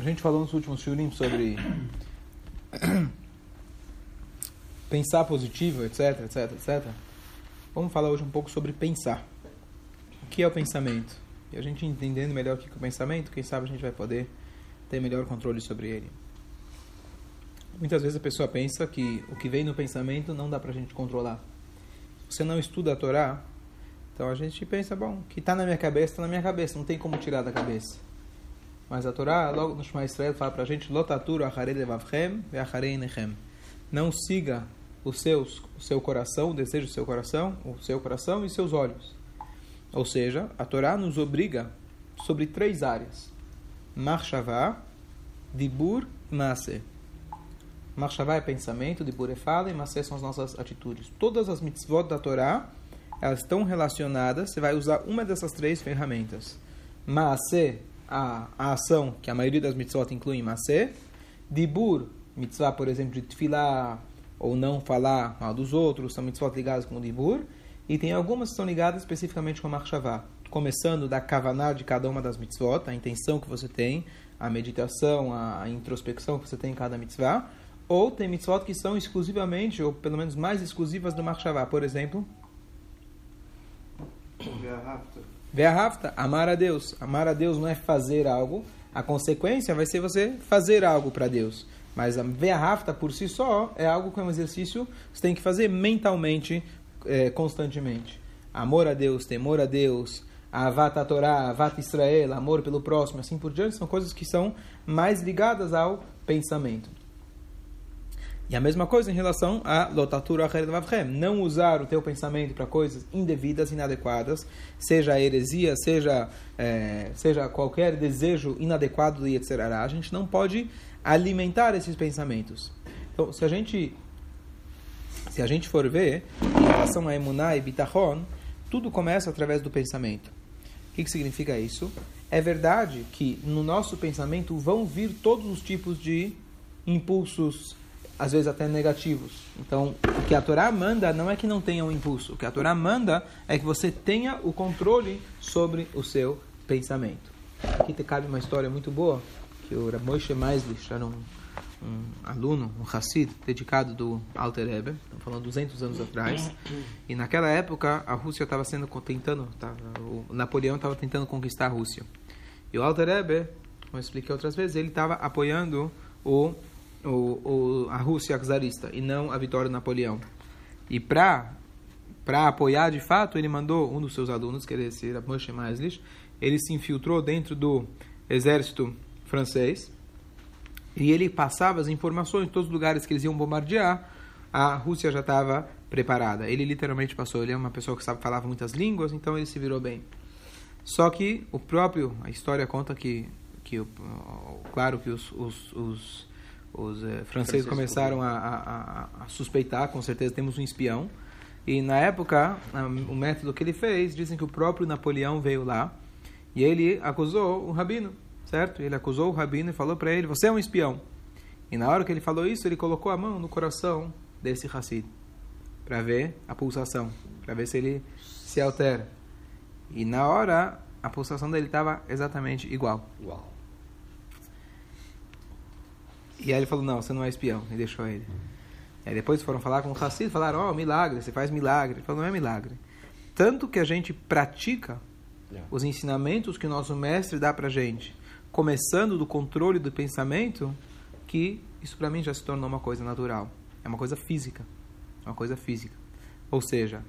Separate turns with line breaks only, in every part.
A gente falou nos últimos shurim sobre pensar positivo, etc, etc, etc. Vamos falar hoje um pouco sobre pensar. O que é o pensamento? E a gente entendendo melhor o que é o pensamento, quem sabe a gente vai poder ter melhor controle sobre ele. Muitas vezes a pessoa pensa que o que vem no pensamento não dá para a gente controlar. Você não estuda a Torá, então a gente pensa, bom, o que está na minha cabeça, está na minha cabeça, não tem como tirar da cabeça. Mas a Torá, logo no Shema Israel, fala para a gente, Lotaturo acharei levavchem ve'acharei nechem. Não siga os seus, o seu coração, o desejo do seu coração, o seu coração e seus olhos. Ou seja, a Torá nos obriga sobre três áreas. Marshavá, Dibur e Maaseh. Marshavá é pensamento, Dibur é fala e Maaseh são as nossas atitudes. Todas as mitzvot da Torá, elas estão relacionadas, você vai usar uma dessas três ferramentas. Maaseh, a, a ação, que a maioria das mitzvot inclui Maaseh. Dibur, mitzvah, por exemplo, de tefilá, ou não falar mal dos outros, são mitzvot ligadas com o Dibur. E tem algumas que são ligadas especificamente com a Marshavá. Começando da kavaná de cada uma das mitzvot, a intenção que você tem, a meditação, a, introspecção que você tem em cada mitzvah. Ou tem mitzvot que são exclusivamente, ou pelo menos mais exclusivas do Marshavá. Por exemplo... Ve'ahavta, amar a Deus. Amar a Deus não é fazer algo, a consequência vai ser você fazer algo para Deus. Mas a Ve'ahavta por si só é algo que é um exercício que você tem que fazer mentalmente, é, constantemente. Amor a Deus, temor a Deus, Avat a Torá, Israel, amor pelo próximo, assim por diante, são coisas que são mais ligadas ao pensamento. E a mesma coisa em relação a lotatura não usar o teu pensamento para coisas indevidas, inadequadas, seja a heresia, seja, é, seja qualquer desejo inadequado e etc. A gente não pode alimentar esses pensamentos. Então, se a gente se a gente for ver em relação a emuná e bitachon, tudo começa através do pensamento. O que, que significa isso? É verdade que no nosso pensamento vão vir todos os tipos de impulsos às vezes até negativos. Então, o que a Torá manda não é que não tenha um impulso. O que a Torá manda é que você tenha o controle sobre o seu pensamento. Aqui te cabe uma história muito boa, que o Ramoshe Maislich era um, um aluno, um Hassid, dedicado do Alter Rebbe, estamos falando 200 anos atrás. E naquela época, a Rússia estava sendo tentando, tava, o Napoleão estava tentando conquistar a Rússia. E o Alter Rebbe, como eu expliquei outras vezes, ele estava apoiando o o, o, a Rússia czarista e não a vitória do Napoleão. E para para apoiar de fato, ele mandou um dos seus alunos, que era ser Moshe Maislich, ele se infiltrou dentro do exército francês e ele passava as informações em todos os lugares que eles iam bombardear. A Rússia já estava preparada. Ele literalmente passou. Ele é uma pessoa que sabe falava muitas línguas, então ele se virou bem. Só que o próprio, a história conta que, que claro que os, os, os os eh, franceses começaram a, a, a, suspeitar, com certeza temos um espião. E na época, o método que ele fez, dizem que o próprio Napoleão veio lá e ele acusou o rabino, certo? Ele acusou o rabino e falou para ele: Você é um espião. E na hora que ele falou isso, ele colocou a mão no coração desse Hassid para ver a pulsação, para ver se ele se altera. E na hora, a pulsação dele estava exatamente igual.
Uau.
E aí ele falou, não, você não é espião. E deixou ele. Aí depois foram falar com o Hassid, falaram, ó, oh, milagre, você faz milagre. Ele falou, não é milagre. Tanto que a gente pratica os ensinamentos que o nosso mestre dá pra gente, começando do controle do pensamento, que isso para mim já se tornou uma coisa natural. É uma coisa física. É uma coisa física. Ou seja,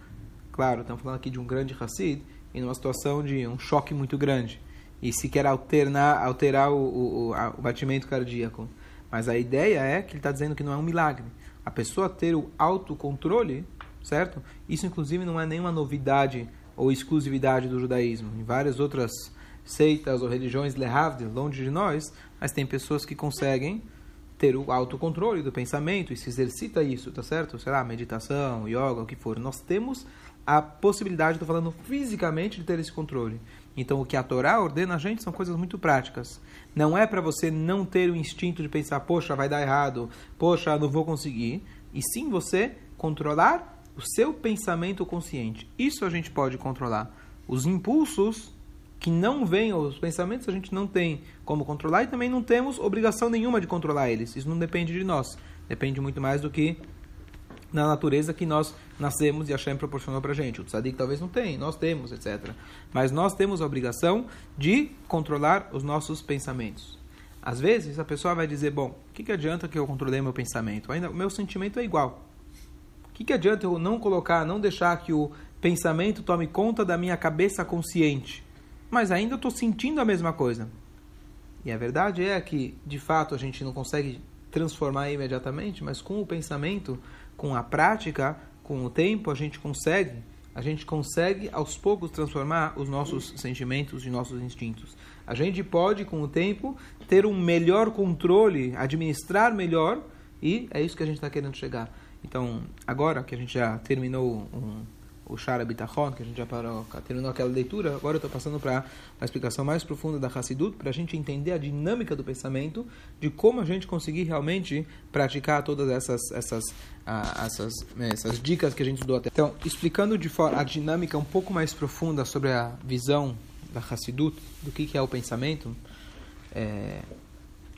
claro, estamos falando aqui de um grande Hassid, em uma situação de um choque muito grande. E se quer alternar, alterar o, o, o, o batimento cardíaco mas a ideia é que ele está dizendo que não é um milagre. A pessoa ter o autocontrole, certo? Isso, inclusive, não é nenhuma novidade ou exclusividade do judaísmo. Em várias outras seitas ou religiões longe de nós, mas tem pessoas que conseguem ter o autocontrole do pensamento e se exercita isso, tá certo? Sei lá, meditação, yoga, o que for. Nós temos a possibilidade, estou falando fisicamente, de ter esse controle. Então, o que a Torá ordena a gente são coisas muito práticas. Não é para você não ter o instinto de pensar, poxa, vai dar errado, poxa, não vou conseguir. E sim você controlar o seu pensamento consciente. Isso a gente pode controlar. Os impulsos, que não vêm os pensamentos, a gente não tem como controlar e também não temos obrigação nenhuma de controlar eles. Isso não depende de nós. Depende muito mais do que na natureza que nós nascemos e Hashem proporcionou para a gente. O tzadik talvez não tenha, nós temos, etc. Mas nós temos a obrigação de controlar os nossos pensamentos. Às vezes a pessoa vai dizer, bom, o que, que adianta que eu controlei meu pensamento? Ainda o meu sentimento é igual. O que, que adianta eu não colocar, não deixar que o pensamento tome conta da minha cabeça consciente? Mas ainda estou sentindo a mesma coisa. E a verdade é que, de fato, a gente não consegue transformar imediatamente, mas com o pensamento com a prática, com o tempo, a gente consegue, a gente consegue aos poucos transformar os nossos sentimentos e nossos instintos. A gente pode, com o tempo, ter um melhor controle, administrar melhor, e é isso que a gente está querendo chegar. Então, agora que a gente já terminou um o Shara Bitachon, que a gente já parou, terminou aquela leitura, agora eu estou passando para uma explicação mais profunda da Hassidut, para a gente entender a dinâmica do pensamento, de como a gente conseguir realmente praticar todas essas, essas, ah, essas, essas dicas que a gente deu até. Então, explicando de forma a dinâmica um pouco mais profunda sobre a visão da Hassidut, do que, que é o pensamento, é,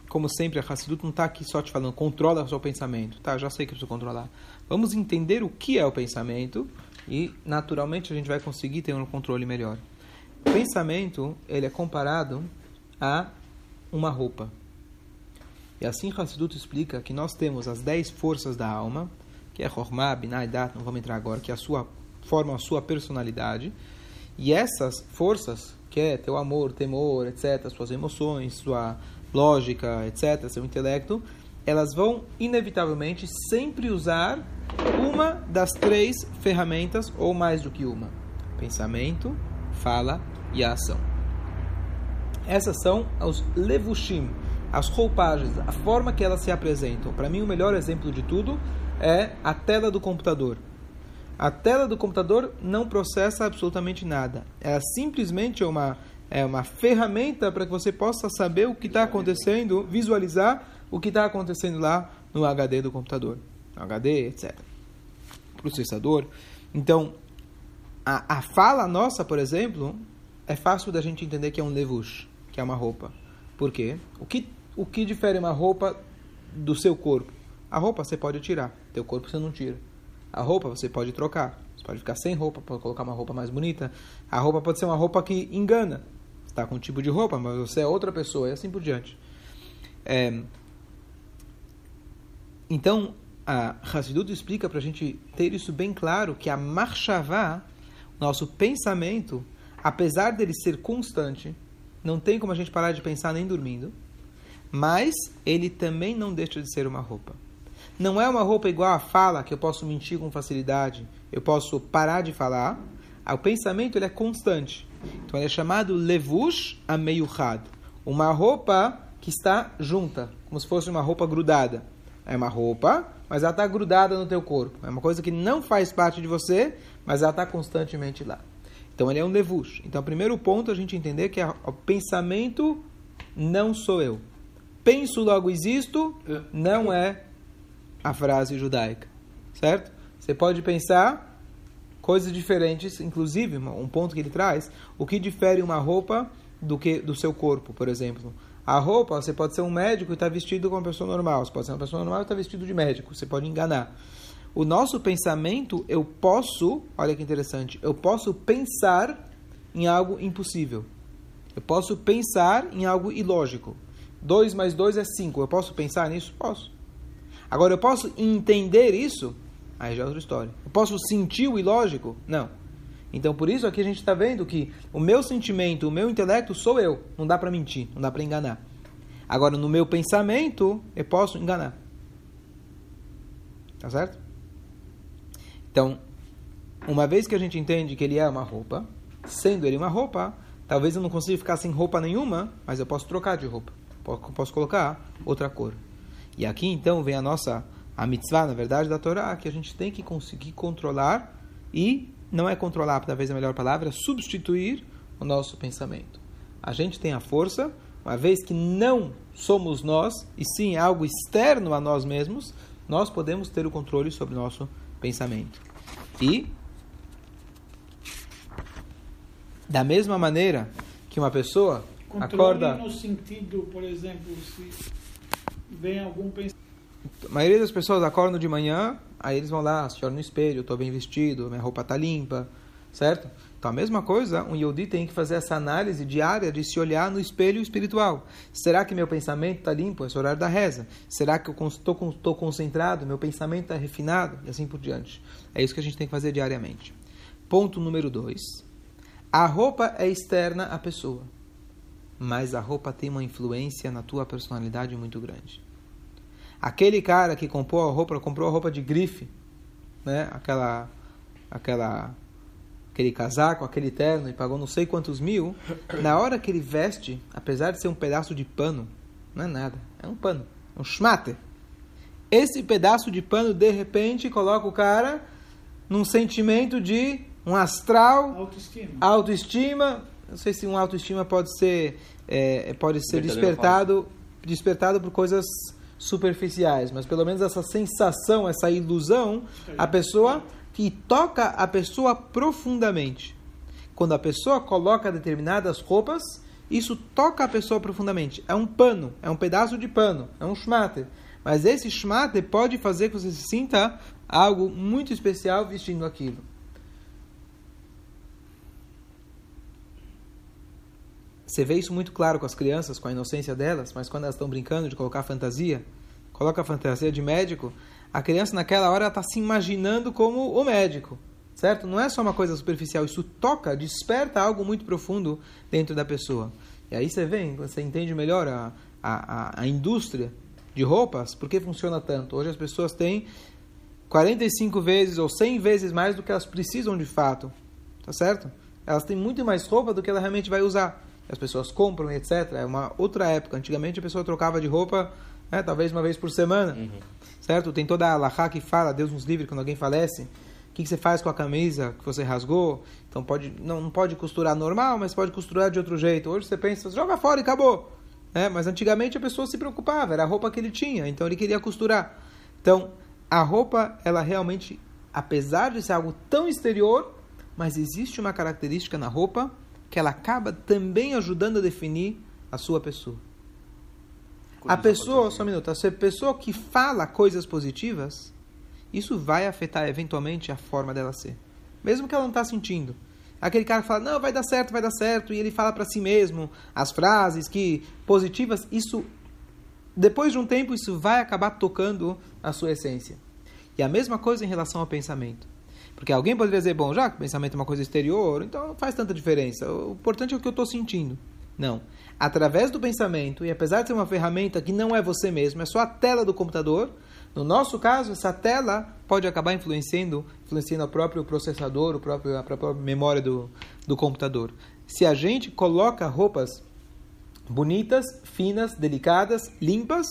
como sempre, a Hassidut não está aqui só te falando, controla o seu pensamento. Tá, já sei que preciso controlar. Vamos entender o que é o pensamento e naturalmente a gente vai conseguir ter um controle melhor. O pensamento ele é comparado a uma roupa. E assim Hassidut explica que nós temos as dez forças da alma, que é Hormah, Binah, Dat, não vamos entrar agora, que é a sua, formam a sua personalidade. E essas forças, que é teu amor, temor, etc., suas emoções, sua lógica, etc., seu intelecto, elas vão inevitavelmente sempre usar uma das três ferramentas ou mais do que uma: pensamento, fala e a ação. Essas são os levushim, as roupagens, a forma que elas se apresentam. Para mim, o melhor exemplo de tudo é a tela do computador. A tela do computador não processa absolutamente nada. Ela simplesmente é uma, é uma ferramenta para que você possa saber o que está acontecendo, visualizar o que está acontecendo lá no HD do computador. HD, etc. Processador. Então, a, a fala nossa, por exemplo, é fácil da gente entender que é um levush, que é uma roupa. Por quê? O que, o que difere uma roupa do seu corpo? A roupa você pode tirar, teu corpo você não tira. A roupa você pode trocar. Você pode ficar sem roupa, pode colocar uma roupa mais bonita. A roupa pode ser uma roupa que engana. Está com um tipo de roupa, mas você é outra pessoa, e assim por diante. É... Então, a Hassidut explica para a gente ter isso bem claro, que a marchavá, nosso pensamento, apesar dele ser constante, não tem como a gente parar de pensar nem dormindo, mas ele também não deixa de ser uma roupa. Não é uma roupa igual a fala, que eu posso mentir com facilidade, eu posso parar de falar. O pensamento ele é constante. Então ele é chamado levush ameyuchad. Uma roupa que está junta, como se fosse uma roupa grudada. É uma roupa, mas ela está grudada no teu corpo. É uma coisa que não faz parte de você, mas ela está constantemente lá. Então ele é um levush. Então, o primeiro ponto a gente entender que é o pensamento não sou eu. Penso, logo existo, é. não é a frase judaica. Certo? Você pode pensar coisas diferentes, inclusive, um ponto que ele traz, o que difere uma roupa do que do seu corpo, por exemplo. A roupa, você pode ser um médico e estar tá vestido como uma pessoa normal. Você pode ser uma pessoa normal e estar tá vestido de médico. Você pode enganar. O nosso pensamento, eu posso, olha que interessante, eu posso pensar em algo impossível. Eu posso pensar em algo ilógico. 2 mais 2 é 5. Eu posso pensar nisso? Posso. Agora, eu posso entender isso? Aí já é outra história. Eu posso sentir o ilógico? Não. Então, por isso aqui a gente está vendo que o meu sentimento, o meu intelecto sou eu. Não dá para mentir, não dá para enganar. Agora, no meu pensamento, eu posso enganar. Tá certo? Então, uma vez que a gente entende que ele é uma roupa, sendo ele uma roupa, talvez eu não consiga ficar sem roupa nenhuma, mas eu posso trocar de roupa. Posso colocar outra cor. E aqui então vem a nossa a mitzvah, na verdade, da Torá, que a gente tem que conseguir controlar e não é controlar, talvez a melhor palavra, é substituir o nosso pensamento. A gente tem a força, uma vez que não somos nós, e sim algo externo a nós mesmos, nós podemos ter o controle sobre o nosso pensamento. E, da mesma maneira que uma pessoa
Controle
acorda...
no sentido, por exemplo, se vem algum pensamento...
A maioria das pessoas acordam de manhã, aí eles vão lá, se olham no espelho, estou bem vestido, minha roupa está limpa, certo? Então, a mesma coisa, um Yodi tem que fazer essa análise diária de se olhar no espelho espiritual. Será que meu pensamento está limpo? Esse é o horário da reza. Será que eu estou concentrado? Meu pensamento está refinado? E assim por diante. É isso que a gente tem que fazer diariamente. Ponto número dois. A roupa é externa à pessoa, mas a roupa tem uma influência na tua personalidade muito grande. Aquele cara que comprou a roupa, comprou a roupa de grife, né? Aquela, aquela aquele casaco, aquele terno e pagou não sei quantos mil, na hora que ele veste, apesar de ser um pedaço de pano, não é nada, é um pano, é um schmatter. Esse pedaço de pano, de repente, coloca o cara num sentimento de um astral,
Autoestima.
autoestima. Não sei se um autoestima pode ser, é, pode ser despertado, despertado por coisas superficiais, mas pelo menos essa sensação, essa ilusão, a pessoa que toca a pessoa profundamente. Quando a pessoa coloca determinadas roupas, isso toca a pessoa profundamente. É um pano, é um pedaço de pano, é um schmatter. Mas esse schmatter pode fazer que você se sinta algo muito especial vestindo aquilo. Você vê isso muito claro com as crianças, com a inocência delas, mas quando elas estão brincando de colocar fantasia, coloca a fantasia de médico, a criança naquela hora está se imaginando como o médico, certo? Não é só uma coisa superficial, isso toca, desperta algo muito profundo dentro da pessoa. E aí você vem, você entende melhor a, a, a indústria de roupas, por que funciona tanto. Hoje as pessoas têm 45 vezes ou 100 vezes mais do que elas precisam de fato, tá certo? Elas têm muito mais roupa do que ela realmente vai usar. As pessoas compram, etc. É uma outra época. Antigamente a pessoa trocava de roupa, né, talvez uma vez por semana. Uhum certo? Tem toda a alahá que fala, Deus nos livre quando alguém falece. O que, que você faz com a camisa que você rasgou? Então pode, não, não pode costurar normal, mas pode costurar de outro jeito. Hoje você pensa, joga fora e acabou. É, mas antigamente a pessoa se preocupava, era a roupa que ele tinha, então ele queria costurar. Então, a roupa, ela realmente, apesar de ser algo tão exterior, mas existe uma característica na roupa que ela acaba também ajudando a definir a sua pessoa. A pessoa, só um minuto, a pessoa que fala coisas positivas, isso vai afetar eventualmente a forma dela ser. Mesmo que ela não está sentindo. Aquele cara que fala, não, vai dar certo, vai dar certo, e ele fala para si mesmo as frases que positivas, isso, depois de um tempo, isso vai acabar tocando a sua essência. E a mesma coisa em relação ao pensamento. Porque alguém poderia dizer, bom, já que o pensamento é uma coisa exterior, então não faz tanta diferença. O importante é o que eu estou sentindo. Não através do pensamento, e apesar de ser uma ferramenta que não é você mesmo, é só a tela do computador, no nosso caso, essa tela pode acabar influenciando, influenciando o próprio processador, o próprio, a própria memória do, do computador. Se a gente coloca roupas bonitas, finas, delicadas, limpas,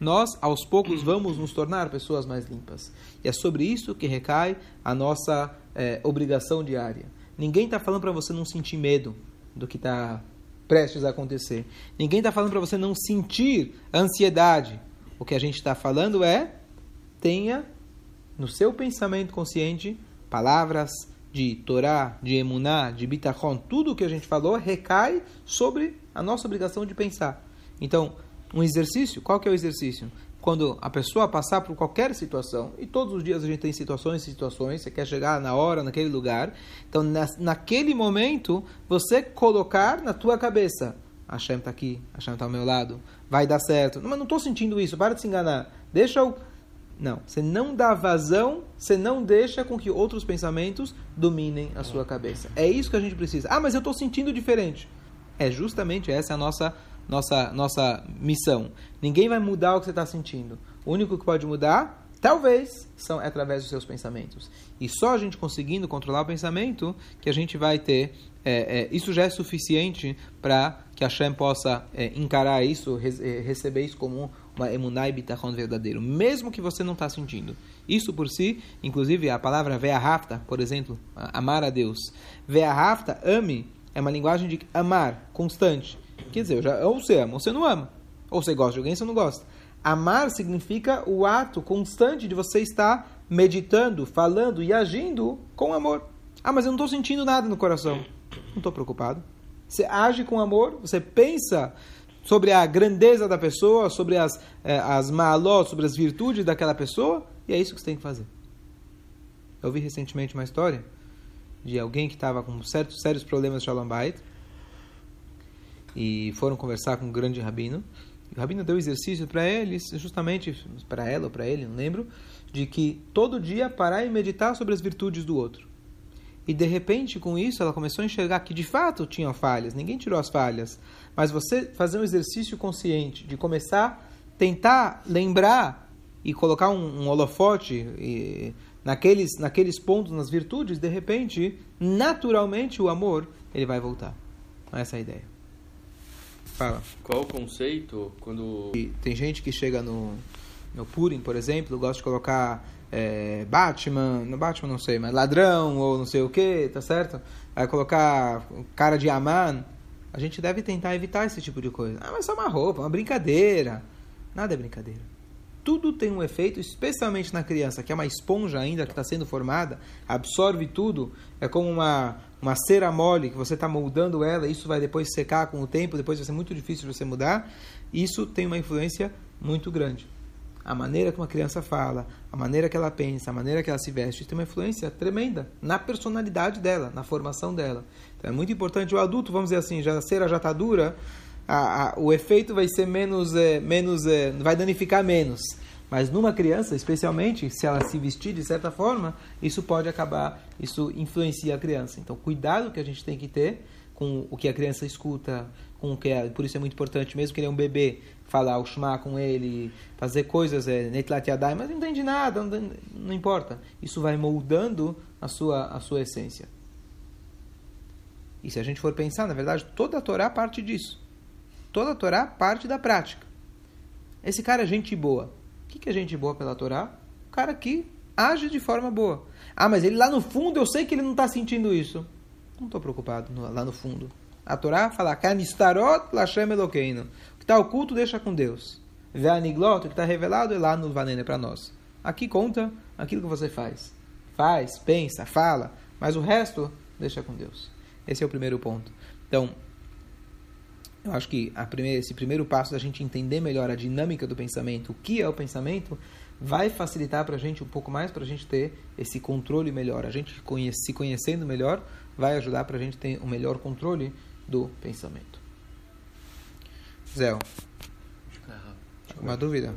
nós aos poucos vamos nos tornar pessoas mais limpas. E é sobre isso que recai a nossa é, obrigação diária. Ninguém está falando para você não sentir medo do que está prestes a acontecer. Ninguém está falando para você não sentir ansiedade. O que a gente está falando é tenha no seu pensamento consciente palavras de Torá, de Emuná, de Bitachon, tudo o que a gente falou recai sobre a nossa obrigação de pensar. Então, um exercício, qual que é o exercício? quando a pessoa passar por qualquer situação, e todos os dias a gente tem situações e situações, você quer chegar na hora, naquele lugar, então na, naquele momento, você colocar na tua cabeça, Hashem está aqui, Hashem está ao meu lado, vai dar certo. Não, mas não estou sentindo isso, para de se enganar. Deixa eu... Não, você não dá vazão, você não deixa com que outros pensamentos dominem a sua cabeça. É isso que a gente precisa. Ah, mas eu estou sentindo diferente. É justamente essa a nossa nossa, nossa missão. Ninguém vai mudar o que você está sentindo. O único que pode mudar, talvez, são é através dos seus pensamentos. E só a gente conseguindo controlar o pensamento que a gente vai ter. É, é, isso já é suficiente para que a Shem possa é, encarar isso, re, é, receber isso como uma emunai bitachon verdadeiro, mesmo que você não está sentindo. Isso por si, inclusive a palavra ve'ahafta, por exemplo, amar a Deus. Ve'ahafta, ame, é uma linguagem de amar, constante. Quer dizer, já, ou você ama ou você não ama. Ou você gosta de alguém ou você não gosta. Amar significa o ato constante de você estar meditando, falando e agindo com amor. Ah, mas eu não estou sentindo nada no coração. Não estou preocupado. Você age com amor, você pensa sobre a grandeza da pessoa, sobre as, eh, as malós, sobre as virtudes daquela pessoa, e é isso que você tem que fazer. Eu vi recentemente uma história de alguém que estava com certos sérios problemas de Shalom Bait e foram conversar com um grande rabino. O rabino deu exercício para eles, justamente para ela ou para ele, não lembro, de que todo dia parar e meditar sobre as virtudes do outro. E de repente, com isso, ela começou a enxergar que de fato tinham falhas, ninguém tirou as falhas. Mas você fazer um exercício consciente de começar a tentar lembrar e colocar um, um holofote e, naqueles, naqueles pontos, nas virtudes, de repente, naturalmente o amor ele vai voltar. Essa é a ideia. Fala.
Qual o conceito quando.
Tem gente que chega no, no Purim, por exemplo, gosta de colocar é, Batman, no Batman não sei, mas ladrão ou não sei o que, tá certo? Vai colocar cara de Aman. A gente deve tentar evitar esse tipo de coisa. Ah, mas é uma roupa, uma brincadeira. Nada é brincadeira. Tudo tem um efeito, especialmente na criança, que é uma esponja ainda que está sendo formada, absorve tudo. É como uma, uma cera mole que você está moldando ela, isso vai depois secar com o tempo, depois vai ser muito difícil de você mudar. Isso tem uma influência muito grande a maneira que uma criança fala, a maneira que ela pensa, a maneira que ela se veste, tem uma influência tremenda na personalidade dela, na formação dela. Então é muito importante o adulto, vamos dizer assim, já a cera já está dura, a, a, o efeito vai ser menos, é, menos é, vai danificar menos. Mas numa criança, especialmente, se ela se vestir de certa forma, isso pode acabar, isso influencia a criança. Então, cuidado que a gente tem que ter com o que a criança escuta, com o que é, por isso é muito importante, mesmo que ele é um bebê, falar o Shema com ele, fazer coisas, é, Netlat Yadai, mas não entende nada, não, não, importa. Isso vai moldando a sua, a sua essência. E se a gente for pensar, na verdade, toda a Torá parte disso. Toda a Torá parte da prática. Esse cara é gente boa. O que é gente boa pela Torá? O cara que age de forma boa. Ah, mas ele lá no fundo, eu sei que ele não está sentindo isso. Não estou preocupado lá no fundo. A Torá fala, Kanistarot Lashem Elokeinu está oculto, deixa com Deus. Ve'aniglot, que está revelado, é lá no Vanene para nós. Aqui conta aquilo que você faz. Faz, pensa, fala, mas o resto deixa com Deus. Esse é o primeiro ponto. Então, eu acho que a primeira, esse primeiro passo da gente entender melhor a dinâmica do pensamento, o que é o pensamento, vai facilitar para a gente um pouco mais, para a gente ter esse controle melhor. A gente conhece, se conhecendo melhor, vai ajudar para a gente ter um melhor controle do pensamento. Zé, uma dúvida?